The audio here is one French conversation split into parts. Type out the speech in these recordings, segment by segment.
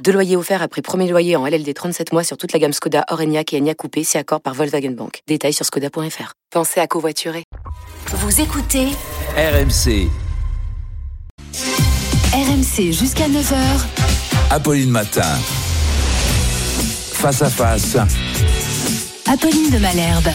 Deux loyers offerts après premier loyer en LLD 37 mois sur toute la gamme Skoda, Orenia et Enya Coupé, si accord par Volkswagen Bank. Détails sur skoda.fr. Pensez à covoiturer. Vous écoutez RMC. RMC jusqu'à 9h. Apolline Matin. Face à face. Apolline de Malherbe.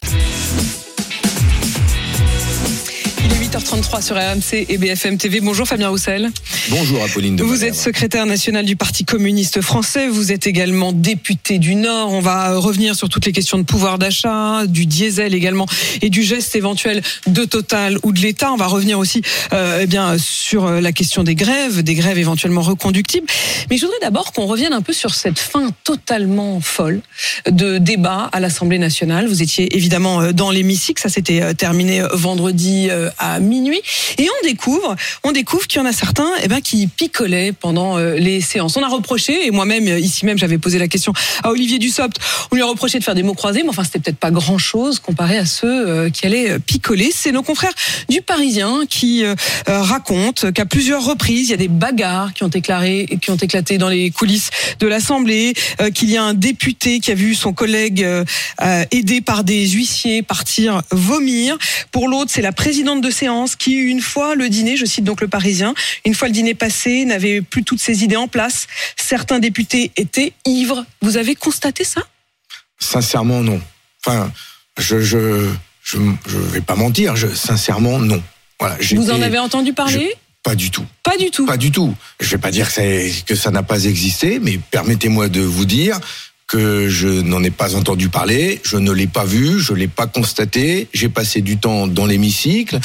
Il est 8h33 sur RMC et BFM TV. Bonjour Fabien Roussel. Bonjour Apolline de Vous êtes secrétaire national du Parti communiste français. Vous êtes également député du Nord. On va revenir sur toutes les questions de pouvoir d'achat, du diesel également et du geste éventuel de Total ou de l'État. On va revenir aussi euh, eh bien sur la question des grèves, des grèves éventuellement reconductibles. Mais je voudrais d'abord qu'on revienne un peu sur cette fin totalement folle de débat à l'Assemblée nationale. Vous étiez évidemment euh, dans l'hémicycle. Ça s'était euh, terminé vendredi à minuit. Et on découvre, on découvre qu'il y en a certains eh ben, qui picolaient pendant euh, les séances. On a reproché, et moi-même, euh, ici même, j'avais posé la question à Olivier Dussopt, on lui a reproché de faire des mots croisés, mais enfin, c'était peut-être pas grand-chose comparé à ceux euh, qui allaient picoler. C'est nos confrères du Parisien qui racontent qu'à plusieurs reprises, il y a des bagarres qui ont, éclaté dans les coulisses de l'Assemblée, qu'il y a un député qui a vu son collègue aidé par des huissiers partir vomir. Pour l'autre, c'est la présidente de séance qui, une fois le dîner, je cite donc le Parisien, une fois le dîner passé, n'avait plus toutes ses idées en place. Certains députés étaient ivres. Vous avez constaté ça? Sincèrement, non. Enfin, je je je, je vais pas mentir. Je, sincèrement, non. Voilà. Vous en avez entendu parler? Pas du tout. Pas du tout. Pas du tout. Je vais pas dire que ça n'a pas existé, mais permettez-moi de vous dire que je n'en ai pas entendu parler, je ne l'ai pas vu, je l'ai pas constaté. J'ai passé du temps dans l'hémicycle.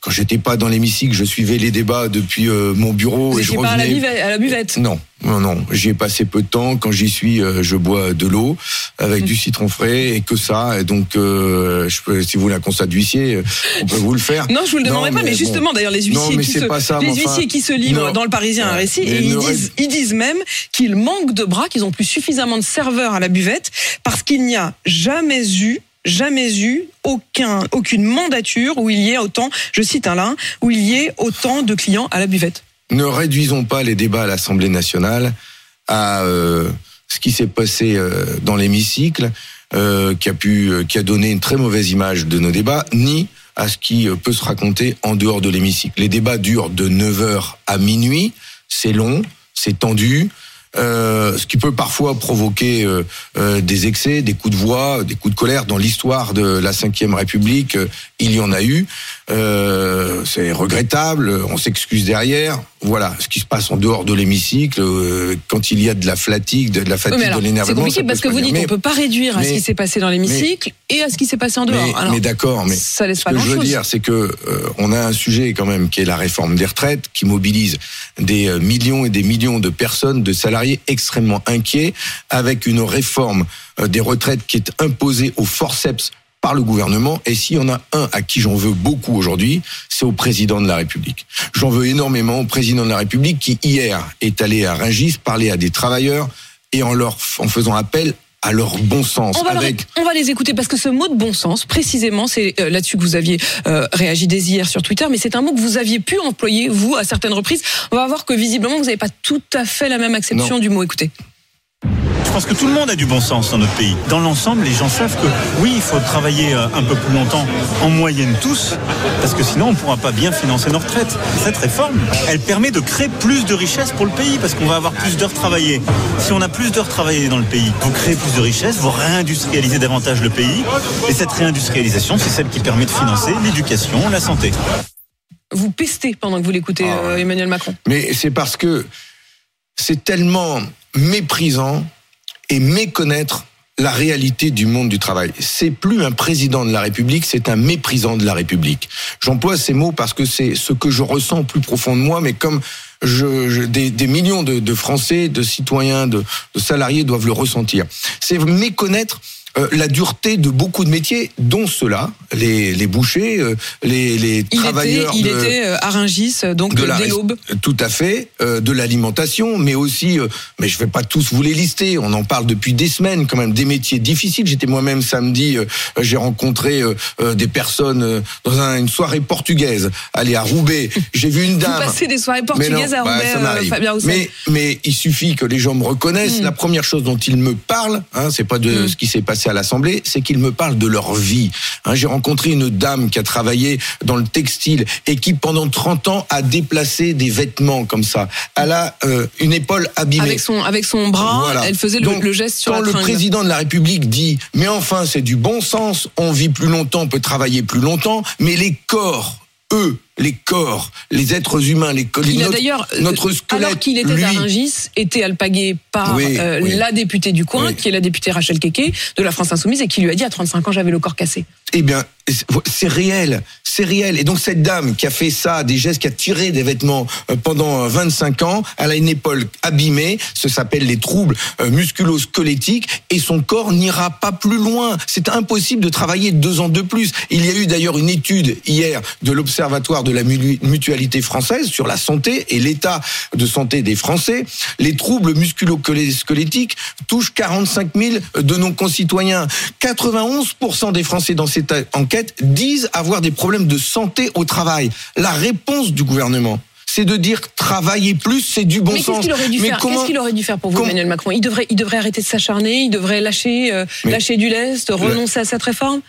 Quand j'étais pas dans l'hémicycle, je suivais les débats depuis euh, mon bureau Vous et je pas revenais. buvette, à la buvette Non, non, non. J'y ai passé peu de temps. Quand j'y suis, euh, je bois de l'eau avec Mmh. du citron frais et que ça. Et donc, euh, je peux, si vous voulez un constat d'huissier, euh, on peut vous le faire. Non, je vous le demanderai Non, pas, mais, mais justement, bon. d'ailleurs, les Non, huissiers, mais qui, se, pas ça, les enfin, huissiers qui se livrent non. dans le Parisien un récit, mais et ils disent, ils disent même qu'ils manquent de bras, qu'ils ont plus suffisamment de serveurs à la buvette, parce qu'il n'y a jamais eu jamais eu aucun, aucune mandature où il y ait autant, je cite un là, où il y ait autant de clients à la buvette. Ne réduisons pas les débats à l'Assemblée nationale à euh, ce qui s'est passé euh, dans l'hémicycle, euh, qui a donné une très mauvaise image de nos débats, ni à ce qui peut se raconter en dehors de l'hémicycle. Les débats durent de 9h à minuit, c'est long, c'est tendu. Ce qui peut parfois provoquer des excès, des coups de voix, des coups de colère. Dans l'histoire de la Ve République, il y en a eu. C'est regrettable. On s'excuse derrière. Voilà, ce qui se passe en dehors de l'hémicycle, euh, quand il y a de la fatigue, de la Oui, fatigue, alors, de c'est compliqué parce que vous dites Mais- on peut pas réduire à ce qui s'est passé dans l'hémicycle et à ce qui s'est passé en dehors. mais, Alors, mais d'accord, mais ça laisse ce pas que je veux dire, c'est que euh, on a un sujet quand même qui est la réforme des retraites, qui mobilise des euh, millions et des millions de personnes, de salariés extrêmement inquiets, avec une réforme euh, des retraites qui est imposée au forceps par le gouvernement. Et s'il y en a un à qui j'en veux beaucoup aujourd'hui, c'est au président de la République. J'en veux énormément au président de la République qui hier est allé à Rungis parler à des travailleurs et en leur en faisant appel à leur bon sens. On va, leur- avec on va les écouter parce que ce mot de bon sens, précisément, c'est euh, là-dessus que vous aviez euh, réagi dès hier sur Twitter, mais c'est un mot que vous aviez pu employer, vous, à certaines reprises. On va voir que visiblement, vous n'avez pas tout à fait la même acception Non. du mot. Écoutez. Je pense que tout le monde a du bon sens dans notre pays. Dans l'ensemble, les gens savent que oui, il faut travailler euh, un peu plus longtemps, en moyenne tous, parce que sinon on ne pourra pas bien financer nos retraites. Cette réforme, elle permet de créer plus de richesses pour le pays, parce qu'on va avoir plus d'heures travaillées. Si on a plus d'heures travaillées dans le pays, vous créez plus de richesses, vous réindustrialisez davantage le pays, et cette réindustrialisation, c'est celle qui permet de financer l'éducation, la santé. Vous pestez pendant que vous l'écoutez, Ah ouais. euh, Emmanuel Macron. Mais c'est parce que c'est tellement méprisant et méconnaître la réalité du monde du travail. C'est plus un président de la République, c'est un méprisant de la République. J'emploie ces mots parce que c'est ce que je ressens au plus profond de moi, mais comme des, millions de, Français, de citoyens, de salariés doivent le ressentir. C'est méconnaître euh, la dureté de beaucoup de métiers, dont ceux-là, les, les bouchers, euh, les, les Il était, travailleurs il de, était euh, à Rungis, donc de la l'aube. Tout à fait, euh, de l'alimentation, mais aussi, mais je vais pas tous vous les lister. On en parle depuis des semaines, quand même, des métiers difficiles. J'étais moi-même samedi, j'ai rencontré des personnes dans un- une soirée portugaise, allez à Roubaix. J'ai vu une Vous dame. passez des soirées non, portugaises à bah, Roubaix. Fabien mais, mais il suffit que les gens me reconnaissent. Mm. La première chose dont ils me parlent, hein, c'est pas de Mm. ce qui s'est passé à l'Assemblée, c'est qu'ils me parlent de leur vie. Hein, J'ai rencontré une dame qui a travaillé dans le textile et qui pendant 30 ans a déplacé des vêtements comme ça. Elle a euh, une épaule abîmée. Avec son, avec son bras, Voilà. elle faisait le, Donc, le geste sur quand la le président de la République dit, mais enfin, c'est du bon sens, on vit plus longtemps, on peut travailler plus longtemps, mais les corps, eux, les corps, les êtres humains, les co- Il a notre, d'ailleurs, euh, notre squelette, alors qu'il était lui, à Rungis, été alpagué par Oui, euh, oui. la députée du coin, Oui. qui est la députée Rachel Keke de la France Insoumise, et qui lui a dit à 35 ans j'avais le corps cassé. Eh bien, c'est réel, c'est réel. Et donc cette dame qui a fait ça, des gestes, qui a tiré des vêtements euh, pendant euh, 25 ans, elle a une épaule abîmée, ça s'appelle les troubles musculo-squelettiques, et son corps n'ira pas plus loin. C'est impossible de travailler deux ans de plus. Il y a eu d'ailleurs une étude hier de l'Observatoire de la mu- mutualité française sur la santé et l'état de santé des Français. Les troubles musculo-squelettiques touchent 45 000 de nos concitoyens. 91% des Français dans cette enquête disent avoir des problèmes de santé au travail. La réponse du gouvernement, c'est de dire travailler plus, c'est du bon Mais qu'est-ce sens. qu'il aurait dû Mais faire comment- Qu'est-ce qu'il aurait dû faire pour vous, Emmanuel Macron? Il devrait, il devrait arrêter de s'acharner, il devrait lâcher, euh, lâcher du lest, renoncer à cette réforme?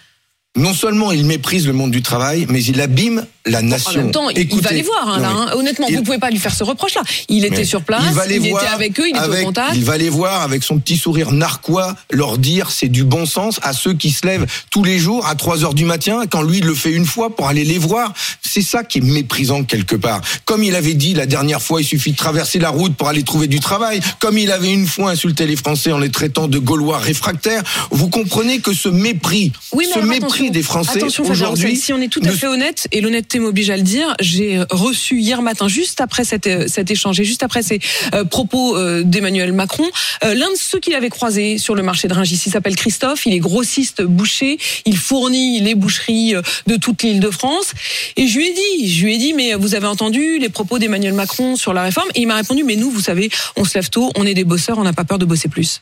Non seulement il méprise le monde du travail, mais il abîme la En nation. même temps, il- va les voir, hein, là, hein. Honnêtement, il- vous pouvez pas lui faire ce reproche-là. Il était sur place, il, va les voir était avec eux, il était avec- au contact. Il va les voir avec son petit sourire narquois, leur dire c'est du bon sens à ceux qui se lèvent tous les jours à 3 heures du matin, quand lui il le fait une fois pour aller les voir. C'est ça qui est méprisant quelque part. Comme il avait dit la dernière fois, il suffit de traverser la route pour aller trouver du travail. Comme il avait une fois insulté les Français en les traitant de Gaulois réfractaires. Vous comprenez que ce mépris, Oui, mais ce alors, mépris des Français aujourd'hui. Si on est tout à fait honnête, et l'honnêteté m'oblige à le dire, j'ai euh, reçu hier matin, juste après cet, euh, cet échange et juste après ces euh, propos d'Emmanuel Macron, l'un de ceux qu'il avait croisé sur le marché de Rungis. Il s'appelle Christophe, il est grossiste boucher, il fournit les boucheries de toute l'île de France. Et je lui ai dit, je lui ai dit, mais vous avez entendu les propos d'Emmanuel Macron sur la réforme? Et il m'a répondu, mais nous, vous savez, on se lève tôt, on est des bosseurs, on n'a pas peur de bosser plus.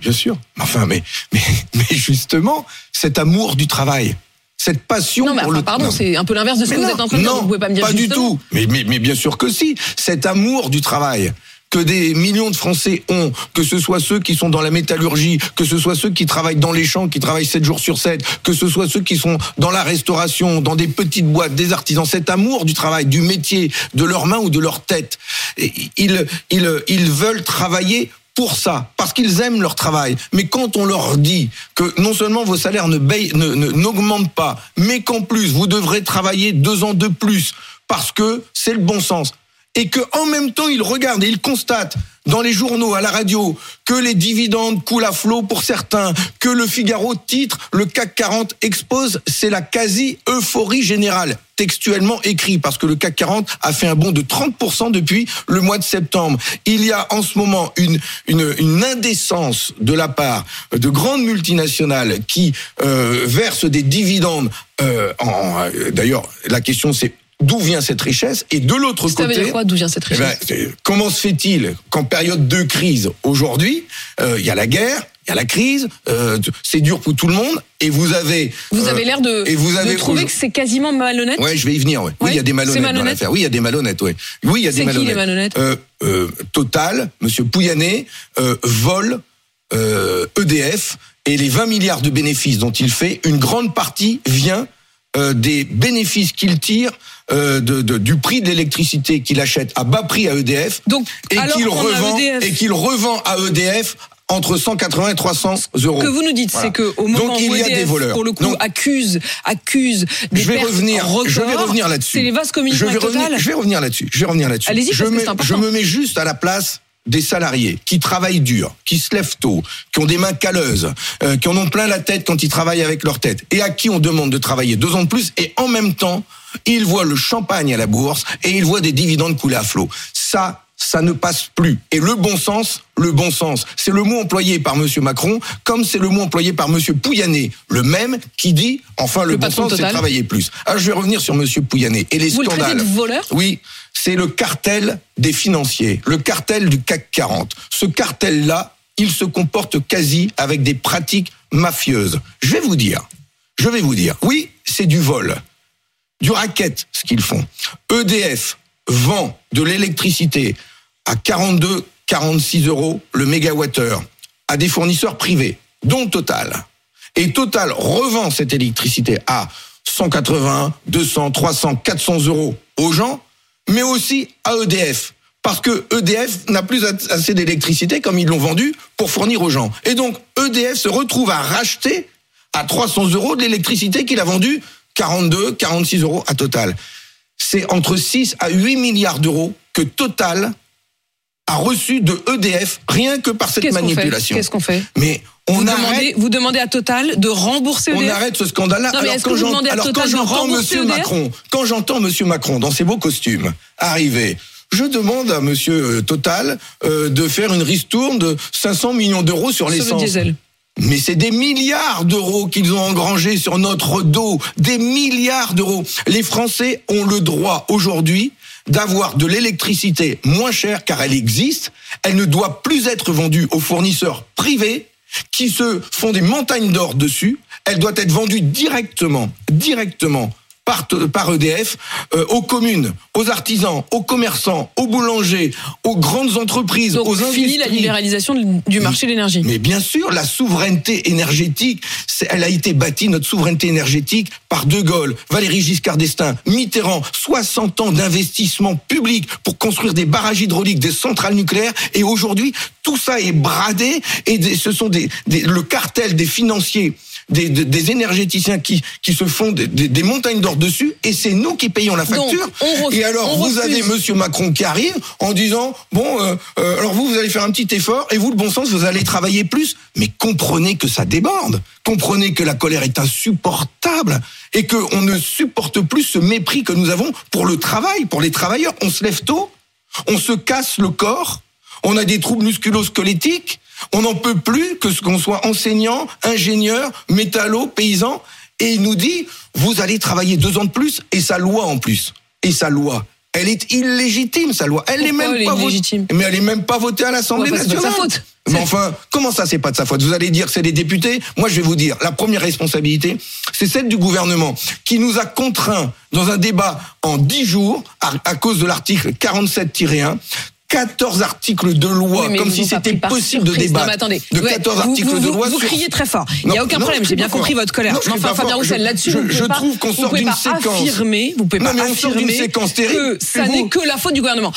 Bien sûr. Enfin, mais justement, cet amour du travail, cette passion Non, mais pour enfin, le pardon, c'est un peu l'inverse de ce Mais que vous non, êtes en train de dire. non, Vous pouvez pas me dire du justement. tout. Mais, mais, mais bien sûr que si. Cet amour du travail que des millions de Français ont, que ce soit ceux qui sont dans la métallurgie, que ce soit ceux qui travaillent dans les champs, qui travaillent 7 jours sur 7, que ce soit ceux qui sont dans la restauration, dans des petites boîtes, des artisans, cet amour du travail, du métier, de leurs mains ou de leur tête, ils, ils, ils veulent travailler pour ça, parce qu'ils aiment leur travail. Mais quand on leur dit que non seulement vos salaires ne n'augmentent pas, mais qu'en plus vous devrez travailler deux ans de plus, parce que c'est le bon sens, et que en même temps ils regardent et ils constatent dans les journaux, à la radio, que les dividendes coulent à flot pour certains, que le Figaro titre, le CAC 40 expose, c'est la quasi-euphorie générale, textuellement écrit, parce que le CAC 40 a fait un bond de 30% depuis le mois de septembre. Il y a en ce moment une, une, une indécence de la part de grandes multinationales qui euh, versent des dividendes. Euh, euh, D'ailleurs, la question c'est d'où vient cette richesse Et de l'autre Ça veut côté... dire quoi D'où vient cette Eh ben, richesse? comment se fait-il qu'en période de crise, aujourd'hui, euh, il y a la guerre, il y a la crise, euh, c'est dur pour tout le monde, et vous avez... Vous euh, avez l'air de, et vous de avez trouver que c'est quasiment malhonnête? Ouais, je vais y venir. Ouais. Oui, Ouais, il y a des malhonnêtes dans malhonnête l'affaire. Oui, il y a des malhonnêtes. Ouais. Oui, il y a C'est des qui, malhonnêtes. les malhonnêtes Total, Monsieur Pouyanné, vole EDF et les 20 milliards de bénéfices dont il fait, une grande partie vient euh, des bénéfices qu'il tire euh, de, de- du prix de l'électricité qu'il achète à bas prix à EDF Donc, et alors qu'il revend EDF. et qu'il revend à EDF entre 180 et 300 euros. Ce que vous nous dites, Voilà. c'est que au moment Donc il où y a EDF, des voleurs. pour le coup, Donc, accuse, accuse des je vais pertes revenir, records, je vais revenir là-dessus. C'est les vases je communicants vais revenir, je vais revenir là-dessus. Je vais revenir là-dessus. Allez-y, je parce que me, c'est important. je me mets juste à la place des salariés qui travaillent dur, qui se lèvent tôt, qui ont des mains calleuses, euh, qui en ont plein la tête quand ils travaillent avec leur tête, et à qui on demande de travailler deux ans de plus, et en même temps, ils voient le champagne à la bourse et ils voient des dividendes couler à flot. Ça, ça ne passe plus. Et le bon sens, le bon sens, c'est le mot employé par Monsieur Macron, comme c'est le mot employé par Monsieur Pouyanné, le même qui dit, enfin, le, Le bon sens, c'est travailler plus. Alors, je vais revenir sur Monsieur Pouyanné et les Vous le scandales. de voleur? Oui, c'est le cartel des financiers, le cartel du CAC 40. Ce cartel-là, il se comporte quasi avec des pratiques mafieuses. Je vais vous dire, je vais vous dire, oui, c'est du vol, du racket, ce qu'ils font. EDF vend de l'électricité à 42, 46 euros le mégawattheure à des fournisseurs privés, dont Total. Et Total revend cette électricité à 180, 200, 300, 400 euros aux gens, mais aussi à EDF. Parce que EDF n'a plus assez d'électricité comme ils l'ont vendu pour fournir aux gens. Et donc EDF se retrouve à racheter à 300 euros de l'électricité qu'il a vendue 42, 46 euros à Total. C'est entre 6 à 8 milliards d'euros que Total a reçu de EDF rien que par cette Qu'est-ce qu'on fait? manipulation. Qu'est-ce qu'on fait? Mais on vous arrête demandez, vous demandez à Total de rembourser on EDF arrête ce scandale-là. Alors quand j'entends Monsieur? Macron, quand j'entends Monsieur Macron dans ses beaux costumes arriver, je demande à Monsieur Total euh, de faire une ristourne de 500 millions d'euros sur sur le l'essence. diesel Mais c'est des milliards d'euros qu'ils ont engrangés sur notre dos. Des milliards d'euros. Les Français ont le droit aujourd'hui d'avoir de l'électricité moins chère car elle existe. Elle ne doit plus être vendue aux fournisseurs privés qui se font des montagnes d'or dessus. Elle doit être vendue directement, directement par, par EDF euh, aux communes, aux artisans, aux commerçants, aux boulangers, aux grandes entreprises, Donc aux fini la libéralisation du- marché de l'énergie. Mais bien sûr, la souveraineté énergétique, elle a été bâtie, notre souveraineté énergétique, par De Gaulle, Valéry Giscard d'Estaing, Mitterrand, 60 ans d'investissement public pour construire des barrages hydrauliques, des centrales nucléaires, et aujourd'hui, tout ça est bradé, et ce sont des, des- le cartel des financiers, des, des- des énergéticiens qui, qui se font des, des- des montagnes d'or dessus, et c'est nous qui payons la facture. et alors, vous refuse. avez Monsieur Macron qui arrive en disant bon, euh, euh, alors vous, vous allez faire un petit effort et vous, le bon sens, vous allez travailler plus. Mais comprenez que ça déborde. Comprenez que la colère est insupportable et que on ne supporte plus ce mépris que nous avons pour le travail, pour les travailleurs. On se lève tôt, on se casse le corps, on a des troubles musculo-squelettiques, on n'en peut plus que ce qu'on soit enseignant, ingénieur, métallo, paysan, et il nous dit vous allez travailler deux ans de plus et sa loi en plus. Et sa loi, elle est illégitime, sa loi. Elle n'est même elle pas votée. Mais elle est même pas votée à l'Assemblée Ouais, c'est nationale. sa faute. Mais enfin, comment ça, c'est pas de sa faute? Vous allez dire que c'est les députés Moi, je vais vous dire, la première responsabilité, c'est celle du gouvernement qui nous a contraints dans un débat en dix jours à, à cause de l'article 47-1. 14 articles de loi, Oui, comme si c'était possible de. Non, débattre mais attendez. de Ouais, 14 vous- articles vous, de loi. Vous sur- criez très fort. Il n'y Non, a aucun non, problème. J'ai bien compris votre colère. Non, enfin, Fabien. Roussel, là-dessus, je- je trouve qu'on sort d'une séquence. affirmer, vous pouvez Non, pas mais on sort d'une affirmer séquence terrible. que ça n'est que la faute du gouvernement.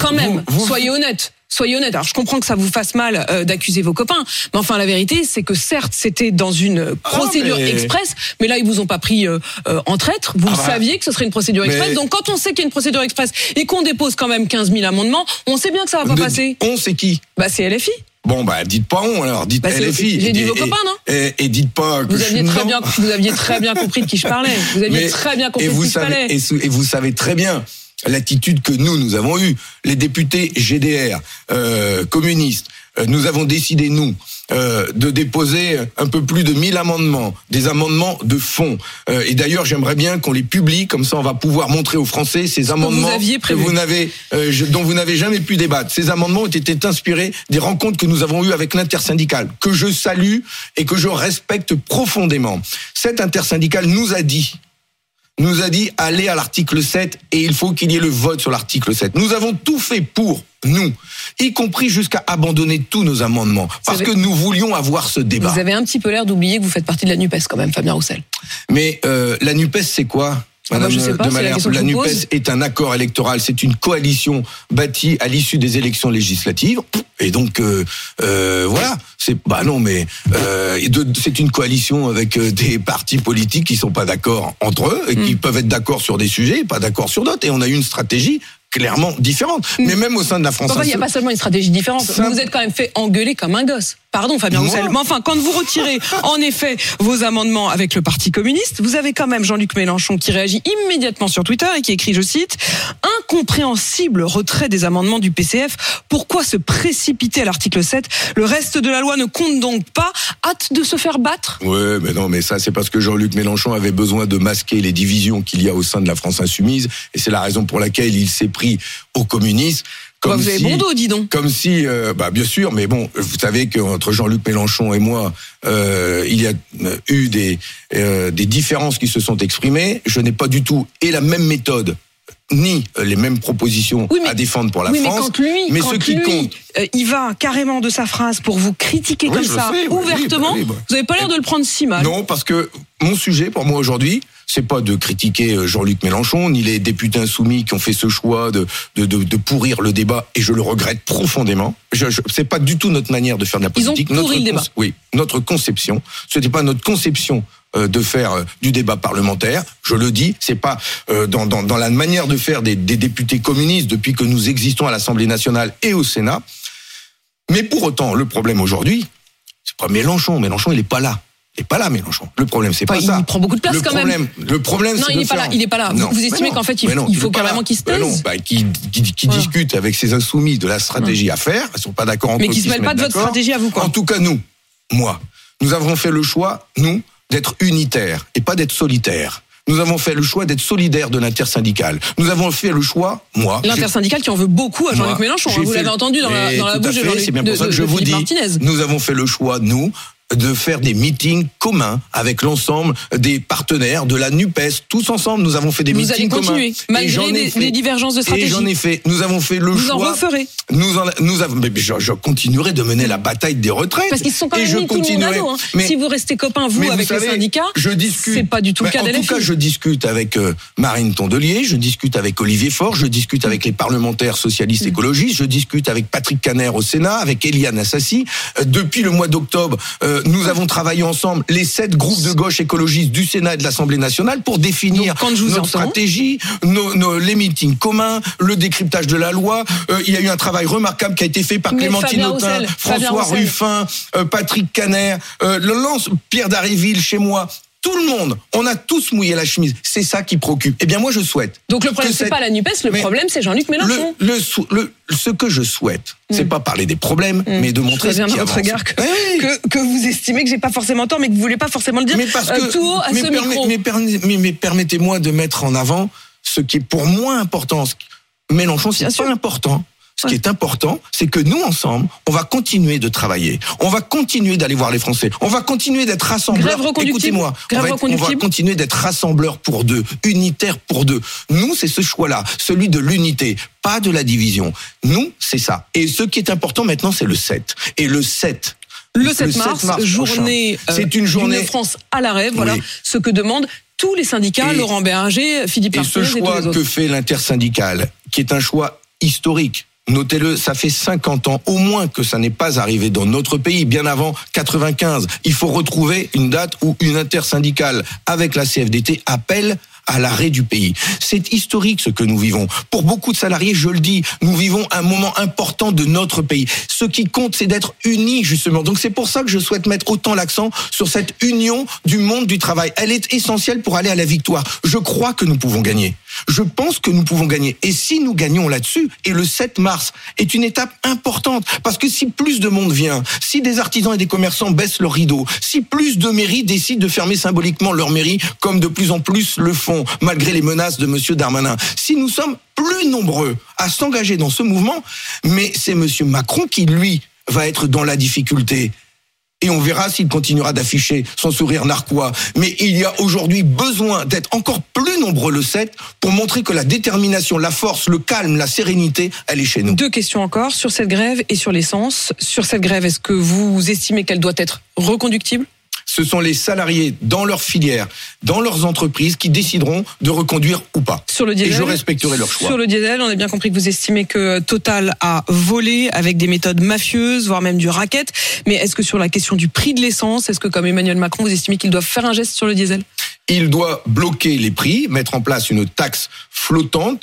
Quand même, soyez honnête. Soyez honnête. Alors, je comprends que ça vous fasse mal euh, d'accuser vos copains, mais enfin, la vérité, c'est que certes, c'était dans une procédure Ah, mais- express, mais là, ils vous ont pas pris euh, euh, en traître. Vous Ah bah. saviez que ce serait une procédure Mais- express. Donc, quand on sait qu'il y a une procédure express et qu'on dépose quand même 15 000 amendements, on sait bien que ça va pas de- passer. On, c'est qui? Bah, c'est LFI. Bon, bah, dites pas on, alors, dites Bah, LFI. j'ai dit vos et- copains, non? et, et dites pas que Vous aviez très bien, vous aviez très bien compris de qui je parlais. Vous aviez Mais- très bien compris et de vous qui je savez, parlais. et, sou- et vous savez très bien l'attitude que nous, nous avons eue, les députés GDR, euh, communistes, euh, nous avons décidé, nous, euh, de déposer un peu plus de 1000 amendements, des amendements de fond. Euh, et d'ailleurs, j'aimerais bien qu'on les publie, comme ça on va pouvoir montrer aux Français ces amendements que vous n'avez, euh, dont vous n'avez jamais pu débattre. Ces amendements ont été inspirés des rencontres que nous avons eues avec l'intersyndicale, que je salue et que je respecte profondément. Cette intersyndicale nous a dit nous a dit allez à l'article 7 et il faut qu'il y ait le vote sur l'article 7. Nous avons tout fait pour nous, y compris jusqu'à abandonner tous nos amendements, parce avez- que nous voulions avoir ce débat. Vous avez un petit peu l'air d'oublier que vous faites partie de la NUPES quand même, Fabien Roussel. Mais euh, la Nupes, c'est quoi? Ah bah, Madame je sais pas, de c'est la Nupes pose. est un accord électoral, c'est une coalition bâtie à l'issue des élections législatives. Et donc euh, euh, voilà, c'est bah non mais euh, c'est une coalition avec euh, des partis politiques qui sont pas d'accord entre eux et Hmm. qui peuvent être d'accord sur des sujets, pas d'accord sur d'autres. Et on a une stratégie clairement différente. Mais même au sein de la France Hmm. Enfin, il n'y a pas seulement une stratégie différente? Simple. Vous vous êtes quand même fait engueuler comme un gosse. Pardon, Fabien Roussel. Mais enfin, quand vous retirez, en effet, vos amendements avec le Parti communiste, vous avez quand même Jean-Luc Mélenchon qui réagit immédiatement sur Twitter et qui écrit, je cite, incompréhensible retrait des amendements du PCF. Pourquoi se précipiter à l'article 7 Le reste de la loi ne compte donc pas. Hâte de se faire battre? Ouais, mais non, mais ça c'est parce que Jean-Luc Mélenchon avait besoin de masquer les divisions qu'il y a au sein de la France insoumise, et c'est la raison pour laquelle il s'est pris aux Bah, Comme Vous avez si- bon dos, dis donc. Comme si, euh, bah bien sûr, mais bon, vous savez qu'entre Jean-Luc Mélenchon et moi, euh, il y a euh, eu des euh, des différences qui se sont exprimées. Je n'ai pas du tout et la même méthode ni les mêmes propositions Oui, mais- à défendre pour la oui, mais France. quand lui, mais quand ce qui lui, compte, euh, il va carrément de sa phrase pour vous critiquer Oui, comme ça, sais, ouvertement, bah, bah. vous n'avez pas l'air de le prendre si mal. Non, parce que mon sujet pour moi aujourd'hui, c'est pas de critiquer euh, Jean-Luc Mélenchon ni les députés insoumis qui ont fait ce choix de, de, de, de pourrir le débat et je le regrette profondément. Je, je, c'est pas du tout notre manière de faire de la Ils ont politique. pourri notre le débat. Oui, notre conception. Ce n'était pas notre conception euh, de faire euh, du débat parlementaire. Je le dis, c'est pas dans, dans, dans la manière de faire des, des députés communistes depuis que nous existons à l'Assemblée nationale et au Sénat. Mais pour autant, le problème aujourd'hui, c'est pas Mélenchon. Mélenchon, il est pas là. Il est pas là, Mélenchon. Le problème, c'est Enfin, pas il ça. prend beaucoup de place le quand problème, Le problème, Non, il de est pas là, il est pas là. Vous- Non, estimez non, qu'en fait, il non, il faut carrément qu'il se Mais non, taise bah, qui, qui, qui Voilà. discute avec ses insoumis de la stratégie à faire. Ils sont pas d'accord entre Mais qui se mêlent pas de votre stratégie à vous, quoi. En tout cas, nous, moi, nous avons fait le choix, nous, d'être unitaires et pas d'être solitaires. Nous avons fait le choix d'être solidaires de l'intersyndical. Nous avons fait le choix, moi. j'ai- L'intersyndical qui en veut beaucoup à Jean-Luc Mélenchon. hein, Vous l'avez entendu dans la, dans bouche de fait, Jean-Luc C'est bien de, pour ça que de- je de vous dis, Martinez. nous avons fait le choix, nous, de faire des meetings communs avec l'ensemble des partenaires de la NUPES. Tous ensemble, nous avons fait des Vous meetings allez continuer, communs. malgré Et j'en ai des- fait- des divergences de Et stratégie. j'en ai fait. Nous avons fait le Vous en choix. referez. Nous en, nous avons, mais je, je continuerai de mener la bataille des retraites. Parce qu'ils sont quand Et même je mis tout le monde à continuerai. dos. hein. Mais- Si vous restez copains, vous, avec savez, les syndicats, je discute. c'est pas du tout le cas En tout cas, je discute avec euh, Marine Tondelier, je discute avec Olivier Faure, je discute avec les parlementaires socialistes Mm. écologistes, je discute avec Patrick Caner au Sénat, avec Eliane Assassi. Euh, depuis le mois d'octobre, euh, nous avons travaillé ensemble, les sept groupes de gauche écologistes du Sénat et de l'Assemblée nationale, pour définir quand je vous notre entends- stratégie, nos, nos- les meetings communs, le décryptage de la loi. Euh, il y a eu un travail remarquable qui a été fait par Clémentine Autain, François. Ruffin, euh, Patrick Caner, euh, le lance Pierre d'Ariville chez moi. Tout le monde, on a tous mouillé la chemise. C'est ça qui préoccupe. Eh bien, moi, je souhaite. Donc le problème, c'est cette- pas la NUPES, le Mais problème, c'est Jean-Luc Mélenchon. Le, le, ce que je souhaite, c'est pas parler des problèmes, mais de Mm. Je montrer ce qui votre regard que, Eh oui. que, que vous estimez que j'ai pas forcément tort, mais que vous voulez pas forcément le dire Mais parce euh, que tout haut à mais ce permet- micro. mais, permet- mais- mais permettez-moi de mettre en avant ce qui est pour moi important. Mélenchon, c'est pas sûr. important. Ce qui est important, c'est que nous ensemble, on va continuer de travailler. On va continuer d'aller voir les Français. On va continuer d'être rassembleurs. Écoutez-moi, on va, on continuer d'être rassembleurs pour deux, unitaires pour deux. Nous, c'est ce choix-là, celui de l'unité, pas de la division. Nous, c'est ça. Et ce qui est important maintenant, c'est le 7. Et le 7, Le 7 mars, prochain. journée euh, C'est une journée- d'une France à l'arrêt, voilà Oui. ce que demandent tous les syndicats, Et- Laurent Béringer, Philippe Et ce Martinez et, tous choix les autres. que fait l'intersyndical, qui est un choix historique, notez-le, ça fait 50 ans au moins que ça n'est pas arrivé dans notre pays, bien avant 95. Il faut retrouver une date où une intersyndicale avec la CFDT appelle à l'arrêt du pays. C'est historique ce que nous vivons. Pour beaucoup de salariés, je le dis, nous vivons un moment important de notre pays. Ce qui compte, c'est d'être unis, justement. Donc c'est pour ça que je souhaite mettre autant l'accent sur cette union du monde du travail. Elle est essentielle pour aller à la victoire. Je crois que nous pouvons gagner. Je pense que nous pouvons gagner. Et si nous gagnons là-dessus, et le 7 mars est une étape importante, parce que si plus de monde vient, si des artisans et des commerçants baissent leurs rideaux, si plus de mairies décident de fermer symboliquement leur mairie, comme de plus en plus le font, malgré les menaces de Monsieur Darmanin, si nous sommes plus nombreux à s'engager dans ce mouvement, mais c'est Monsieur Macron qui, lui, va être dans la difficulté. Et on verra s'il continuera d'afficher son sourire narquois. Mais il y a aujourd'hui besoin d'être encore plus nombreux le 7 pour montrer que la détermination, la force, le calme, la sérénité, elle est chez nous. Deux questions encore sur cette grève et sur l'essence. Sur cette grève, est-ce que vous estimez qu'elle doit être reconductible? Ce sont les salariés dans leur filière, dans leurs entreprises qui décideront de reconduire ou pas. Sur le diesel, Et je respecterai leur choix. Sur le diesel, on a bien compris que vous estimez que Total a volé avec des méthodes mafieuses, voire même du racket. Mais est-ce que sur la question du prix de l'essence, est-ce que comme Emmanuel Macron, vous estimez qu'il doit faire un geste sur le diesel? Il doit bloquer les prix, mettre en place une taxe flottante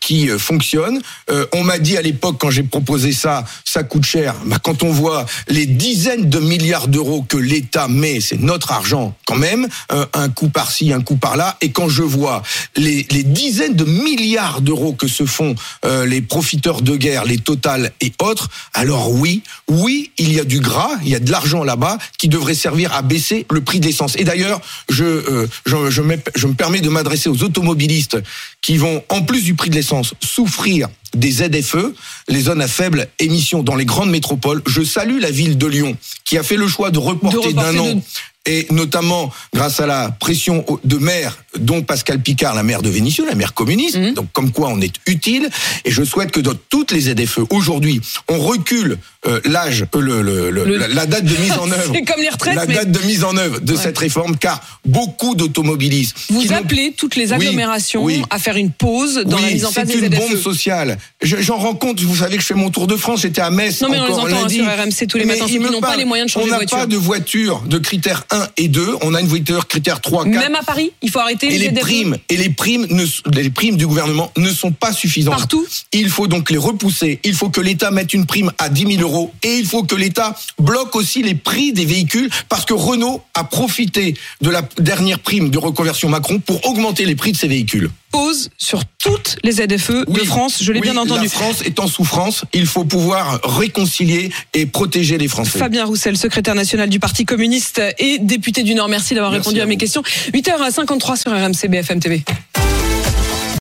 qui euh, fonctionne. Euh, on m'a dit à l'époque quand j'ai proposé ça, ça coûte cher. Bah, quand on voit les dizaines de milliards d'euros que l'État met, c'est notre argent quand même, euh, un coup par-ci, un coup par-là, et quand je vois les, dizaines de milliards d'euros que se font euh, les profiteurs de guerre, les Total et autres, alors oui, oui, il y a du gras, il y a de l'argent là-bas qui devrait servir à baisser le prix de l'essence. Et d'ailleurs, je, euh, je me permets de m'adresser aux automobilistes qui vont, en plus du prix de l'essence, souffrir des ZFE, les zones à faible émission dans les grandes métropoles. Je salue la ville de Lyon qui a fait le choix de reporter, d'un de- an et notamment grâce à la pression de maire, dont Pascal Picard, la maire de Vénissieux, la maire communiste, Mhm. donc comme quoi on est utile, et je souhaite que dans toutes les ZFE, aujourd'hui, on recule euh, l'âge, euh, le, le- le- Le- la, date de mise en œuvre. C'est comme les retraites, La mais- date de mise en œuvre de Ouais. cette réforme, car beaucoup d'automobilistes... Vous appelez toutes les agglomérations oui. à faire une pause dans oui, la mise en place c'est des une ZFE. bombe sociale. Je- J'en rends compte, vous savez que je fais mon tour de France, j'étais à Metz Non, mais on les encore entend, hein, lundi. sur RMC tous les Mais matins, il ceux qui me n'ont pas les moyens de changer On de n'a voiture. pas de voiture de critères 1 et 2, on a une voiture critère 3, 4. Même à Paris, il faut arrêter et les ZFE. primes et les primes ne, les primes du gouvernement ne sont pas suffisantes. Partout Il faut donc les repousser. Il faut que l'État mette une prime à 10 000 euros et il faut que l'État bloque aussi les prix des véhicules parce que Renault a profité de la dernière prime de reconversion Macron pour augmenter les prix de ses véhicules. Pause sur toutes les ZFE de France, je l'ai oui, bien entendu. La France est en souffrance. Il faut pouvoir réconcilier et protéger les Français. Fabien Roussel, secrétaire national du Parti communiste et député du Nord. Merci d'avoir répondu à à mes questions. 8h53 sur RMC BFM TV.